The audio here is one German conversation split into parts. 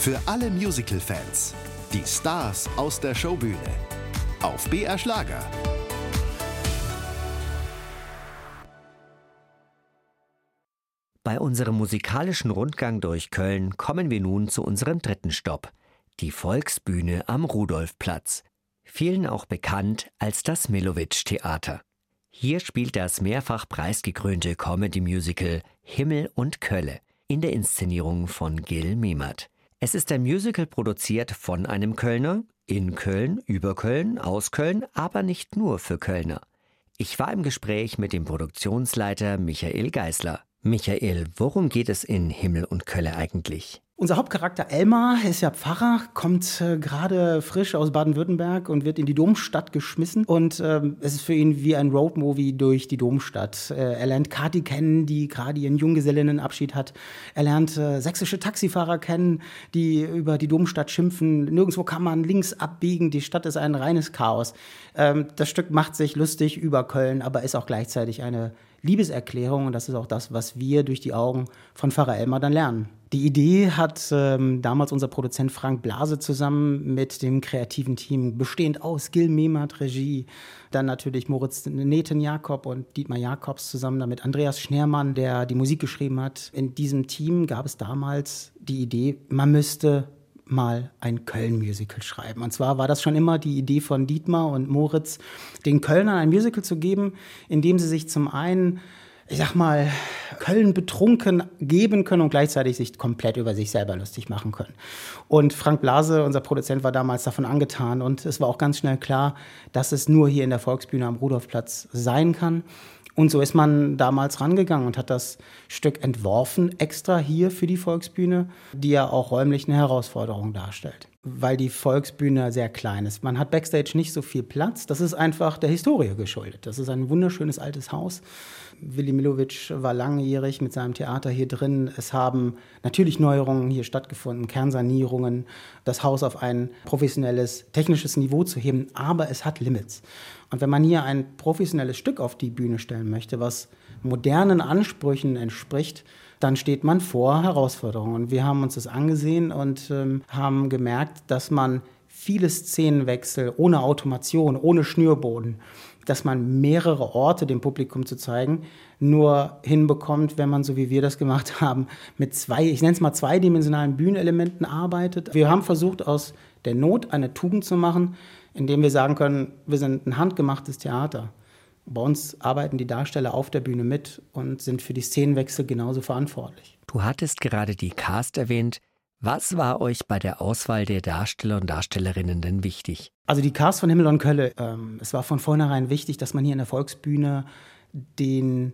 Für alle Musical-Fans. Die Stars aus der Showbühne. Auf BR Schlager. Bei unserem musikalischen Rundgang durch Köln kommen wir nun zu unserem dritten Stopp. Die Volksbühne am Rudolfplatz. Vielen auch bekannt als das Milowitsch Theater. Hier spielt das mehrfach preisgekrönte Comedy-Musical Himmel und Kölle in der Inszenierung von Gil Memert. Es ist ein Musical produziert von einem Kölner, in Köln, über Köln, aus Köln, aber nicht nur für Kölner. Ich war im Gespräch mit dem Produktionsleiter Michael Geisler. Michael, worum geht es in Himmel und Kölle eigentlich? Unser Hauptcharakter Elmar ist ja Pfarrer, kommt äh, gerade frisch aus Baden-Württemberg und wird in die Domstadt geschmissen. Und ähm, es ist für ihn wie ein Roadmovie durch die Domstadt. Äh, er lernt Kati kennen, die gerade ihren Junggesellinnenabschied hat. Er lernt äh, sächsische Taxifahrer kennen, die über die Domstadt schimpfen. Nirgendwo kann man links abbiegen. Die Stadt ist ein reines Chaos. Ähm, das Stück macht sich lustig über Köln, aber ist auch gleichzeitig eine Liebeserklärung. Und das ist auch das, was wir durch die Augen von Pfarrer Elmar dann lernen. Die Idee hat ähm, damals unser Produzent Frank Blase zusammen mit dem kreativen Team, bestehend aus Gil Mehmet, Regie, dann natürlich Moritz Neten Jakob und Dietmar Jakobs zusammen damit Andreas Schneermann, der die Musik geschrieben hat. In diesem Team gab es damals die Idee, man müsste mal ein Köln-Musical schreiben. Und zwar war das schon immer die Idee von Dietmar und Moritz, den Kölnern ein Musical zu geben, in dem sie sich zum einen ich sag mal, Köln betrunken geben können und gleichzeitig sich komplett über sich selber lustig machen können. Und Frank Blase, unser Produzent, war damals davon angetan und es war auch ganz schnell klar, dass es nur hier in der Volksbühne am Rudolfplatz sein kann. Und so ist man damals rangegangen und hat das Stück entworfen, extra hier für die Volksbühne, die ja auch räumlich eine Herausforderung darstellt weil die Volksbühne sehr klein ist. Man hat backstage nicht so viel Platz. Das ist einfach der Historie geschuldet. Das ist ein wunderschönes altes Haus. Willi Milovic war langjährig mit seinem Theater hier drin. Es haben natürlich Neuerungen hier stattgefunden, Kernsanierungen, das Haus auf ein professionelles, technisches Niveau zu heben, aber es hat Limits. Und wenn man hier ein professionelles Stück auf die Bühne stellen möchte, was modernen Ansprüchen entspricht, dann steht man vor Herausforderungen. Wir haben uns das angesehen und ähm, haben gemerkt, dass man viele Szenenwechsel ohne Automation, ohne Schnürboden, dass man mehrere Orte dem Publikum zu zeigen, nur hinbekommt, wenn man, so wie wir das gemacht haben, mit zwei, ich nenne es mal zweidimensionalen Bühnenelementen arbeitet. Wir haben versucht, aus der Not eine Tugend zu machen, indem wir sagen können, wir sind ein handgemachtes Theater. Bei uns arbeiten die Darsteller auf der Bühne mit und sind für die Szenenwechsel genauso verantwortlich. Du hattest gerade die Cast erwähnt. Was war euch bei der Auswahl der Darsteller und Darstellerinnen denn wichtig? Also die Cast von Himmel und Kölle, ähm, es war von vornherein wichtig, dass man hier in der Volksbühne den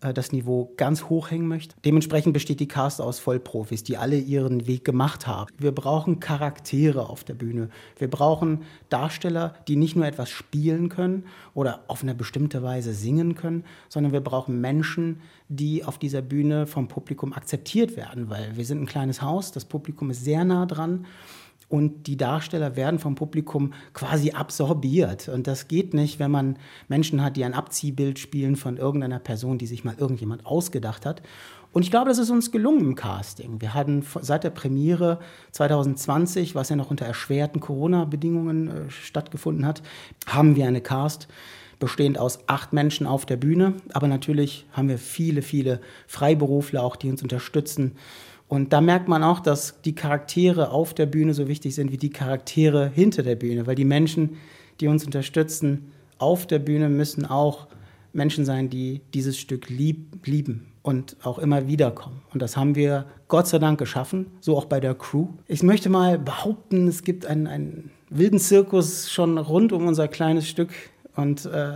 das Niveau ganz hoch hängen möchte. Dementsprechend besteht die Cast aus Vollprofis, die alle ihren Weg gemacht haben. Wir brauchen Charaktere auf der Bühne. Wir brauchen Darsteller, die nicht nur etwas spielen können oder auf eine bestimmte Weise singen können, sondern wir brauchen Menschen, die auf dieser Bühne vom Publikum akzeptiert werden, weil wir sind ein kleines Haus, das Publikum ist sehr nah dran und die Darsteller werden vom Publikum quasi absorbiert. Und das geht nicht, wenn man Menschen hat, die ein Abziehbild spielen von irgendeiner Person, die sich mal irgendjemand ausgedacht hat. Und ich glaube, das ist uns gelungen im Casting. Wir hatten seit der Premiere 2020, was ja noch unter erschwerten Corona-Bedingungen äh, stattgefunden hat, haben wir eine Cast bestehend aus acht Menschen auf der Bühne. Aber natürlich haben wir viele, viele Freiberufler auch, die uns unterstützen und da merkt man auch, dass die Charaktere auf der Bühne so wichtig sind wie die Charaktere hinter der Bühne, weil die Menschen, die uns unterstützen auf der Bühne, müssen auch Menschen sein, die dieses Stück lieb, lieben und auch immer wieder kommen. Und das haben wir Gott sei Dank geschaffen, so auch bei der Crew. Ich möchte mal behaupten, es gibt einen, einen wilden Zirkus schon rund um unser kleines Stück und äh,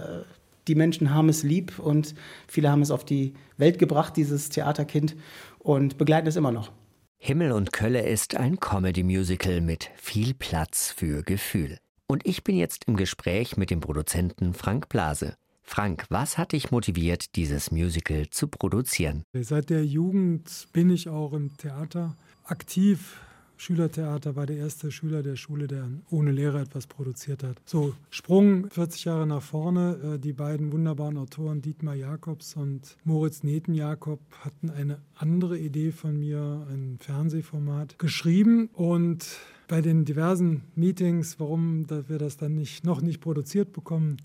die Menschen haben es lieb und viele haben es auf die Welt gebracht, dieses Theaterkind und begleiten es immer noch. Himmel und Kölle ist ein Comedy-Musical mit viel Platz für Gefühl. Und ich bin jetzt im Gespräch mit dem Produzenten Frank Blase. Frank, was hat dich motiviert, dieses Musical zu produzieren? Seit der Jugend bin ich auch im Theater aktiv, Schülertheater, war der erste Schüler der Schule, der ohne Lehrer etwas produziert hat. So, Sprung 40 Jahre nach vorne. Äh, die beiden wunderbaren Autoren Dietmar Jakobs und Moritz Neten-Jakob hatten eine andere Idee von mir, ein Fernsehformat, geschrieben und bei den diversen Meetings, warum wir das dann nicht, noch nicht produziert bekommen,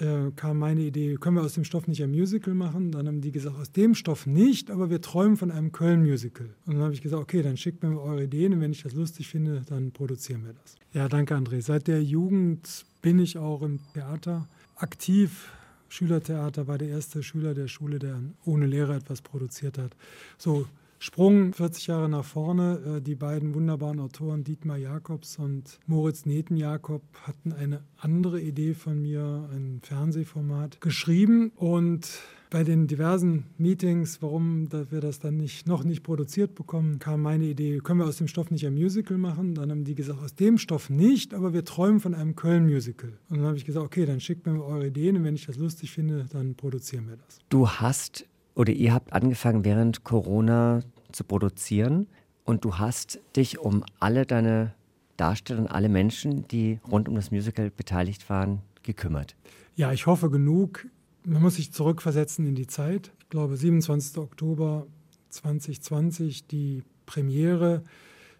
äh, kam meine Idee, können wir aus dem Stoff nicht ein Musical machen? Dann haben die gesagt, aus dem Stoff nicht, aber wir träumen von einem Köln-Musical. Und dann habe ich gesagt, okay, dann schickt mir eure Ideen und wenn ich das lustig finde, dann produzieren wir das. Ja, danke André. Seit der Jugend bin ich auch im Theater aktiv. Schülertheater war der erste Schüler der Schule, der ohne Lehrer etwas produziert hat. So Sprung 40 Jahre nach vorne. Äh, die beiden wunderbaren Autoren Dietmar Jakobs und Moritz Neten-Jakob hatten eine andere Idee von mir, ein Fernsehformat, geschrieben und bei den diversen Meetings, warum wir das dann nicht, noch nicht produziert bekommen, kam meine Idee, können wir aus dem Stoff nicht ein Musical machen? Dann haben die gesagt, aus dem Stoff nicht, aber wir träumen von einem Köln-Musical. Und dann habe ich gesagt, okay, dann schickt mir eure Ideen und wenn ich das lustig finde, dann produzieren wir das. Du hast oder ihr habt angefangen während Corona zu produzieren und du hast dich um alle deine Darsteller und alle Menschen, die rund um das Musical beteiligt waren, gekümmert. Ja, ich hoffe genug. Man muss sich zurückversetzen in die Zeit. Ich glaube, 27. Oktober 2020, die Premiere,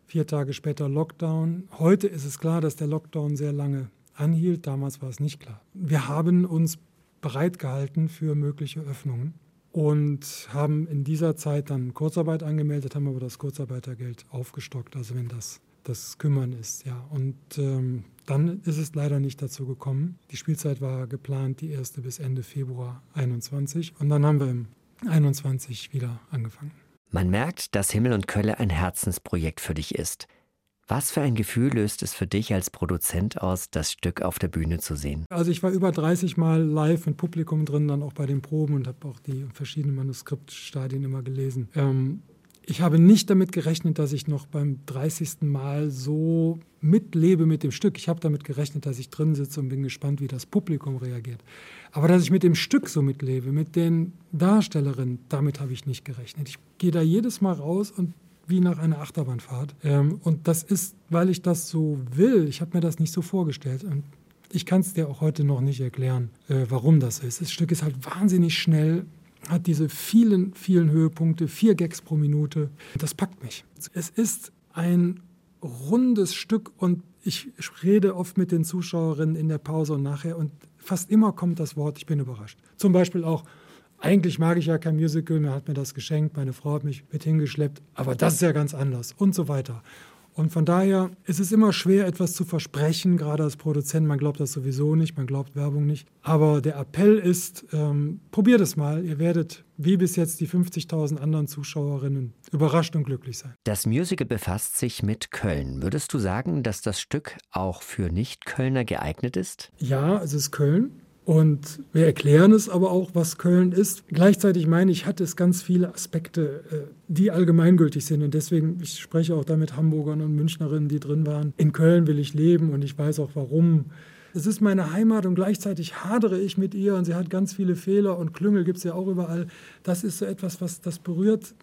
vier Tage später Lockdown. Heute ist es klar, dass der Lockdown sehr lange anhielt. Damals war es nicht klar. Wir haben uns bereit gehalten für mögliche Öffnungen und haben in dieser Zeit dann Kurzarbeit angemeldet, haben aber das Kurzarbeitergeld aufgestockt, also wenn das das Kümmern ist, ja. Und ähm, dann ist es leider nicht dazu gekommen. Die Spielzeit war geplant, die erste bis Ende Februar 21 und dann haben wir im 21 wieder angefangen. Man merkt, dass Himmel und Kölle ein Herzensprojekt für dich ist. Was für ein Gefühl löst es für dich als Produzent aus, das Stück auf der Bühne zu sehen? Also ich war über 30 Mal live mit Publikum drin, dann auch bei den Proben und habe auch die verschiedenen Manuskriptstadien immer gelesen. Ähm, ich habe nicht damit gerechnet, dass ich noch beim 30. Mal so mitlebe mit dem Stück. Ich habe damit gerechnet, dass ich drin sitze und bin gespannt, wie das Publikum reagiert. Aber dass ich mit dem Stück so mitlebe, mit den Darstellerinnen, damit habe ich nicht gerechnet. Ich gehe da jedes Mal raus und wie nach einer Achterbahnfahrt. Ähm, und das ist, weil ich das so will. Ich habe mir das nicht so vorgestellt. Und ich kann es dir auch heute noch nicht erklären, äh, warum das ist. Das Stück ist halt wahnsinnig schnell, hat diese vielen, vielen Höhepunkte, vier Gags pro Minute. Das packt mich. Es ist ein rundes Stück und ich rede oft mit den Zuschauerinnen in der Pause und nachher und fast immer kommt das Wort, ich bin überrascht. Zum Beispiel auch, eigentlich mag ich ja kein Musical, mir hat mir das geschenkt, meine Frau hat mich mit hingeschleppt, aber das ist ja ganz anders und so weiter. Und von daher ist es immer schwer, etwas zu versprechen, gerade als Produzent. Man glaubt das sowieso nicht, man glaubt Werbung nicht. Aber der Appell ist, ähm, probiert es mal. Ihr werdet, wie bis jetzt die 50.000 anderen Zuschauerinnen, überrascht und glücklich sein. Das Musical befasst sich mit Köln. Würdest du sagen, dass das Stück auch für Nicht-Kölner geeignet ist? Ja, es ist Köln. Und wir erklären es aber auch, was Köln ist. Gleichzeitig meine ich, hat es ganz viele Aspekte, äh, die allgemeingültig sind. Und deswegen, ich spreche auch da mit Hamburgern und Münchnerinnen, die drin waren. In Köln will ich leben und ich weiß auch warum. Es ist meine Heimat und gleichzeitig hadere ich mit ihr und sie hat ganz viele Fehler und Klüngel gibt es ja auch überall. Das ist so etwas, was das berührt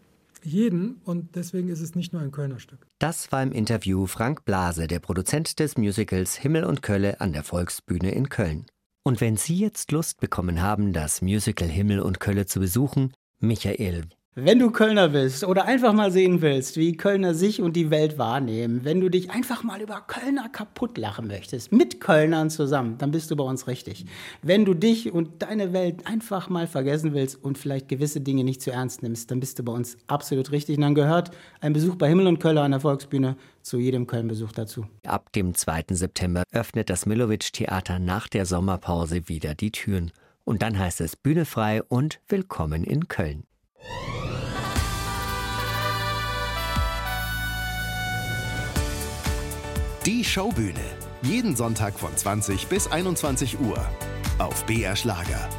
jeden und deswegen ist es nicht nur ein Kölner Stück. Das war im Interview Frank Blase, der Produzent des Musicals Himmel und Kölle an der Volksbühne in Köln. Und wenn Sie jetzt Lust bekommen haben, das Musical Himmel und Kölle zu besuchen, Michael, wenn du Kölner bist oder einfach mal sehen willst, wie Kölner sich und die Welt wahrnehmen, wenn du dich einfach mal über Kölner kaputt lachen möchtest, mit Kölnern zusammen, dann bist du bei uns richtig. Wenn du dich und deine Welt einfach mal vergessen willst und vielleicht gewisse Dinge nicht zu ernst nimmst, dann bist du bei uns absolut richtig. Und dann gehört ein Besuch bei Himmel und Köller an der Volksbühne zu jedem Köln-Besuch dazu. Ab dem 2. September öffnet das Millowitsch-Theater nach der Sommerpause wieder die Türen. Und dann heißt es Bühne frei und willkommen in Köln. Die Showbühne. Jeden Sonntag von 20 bis 21 Uhr. Auf BR Schlager.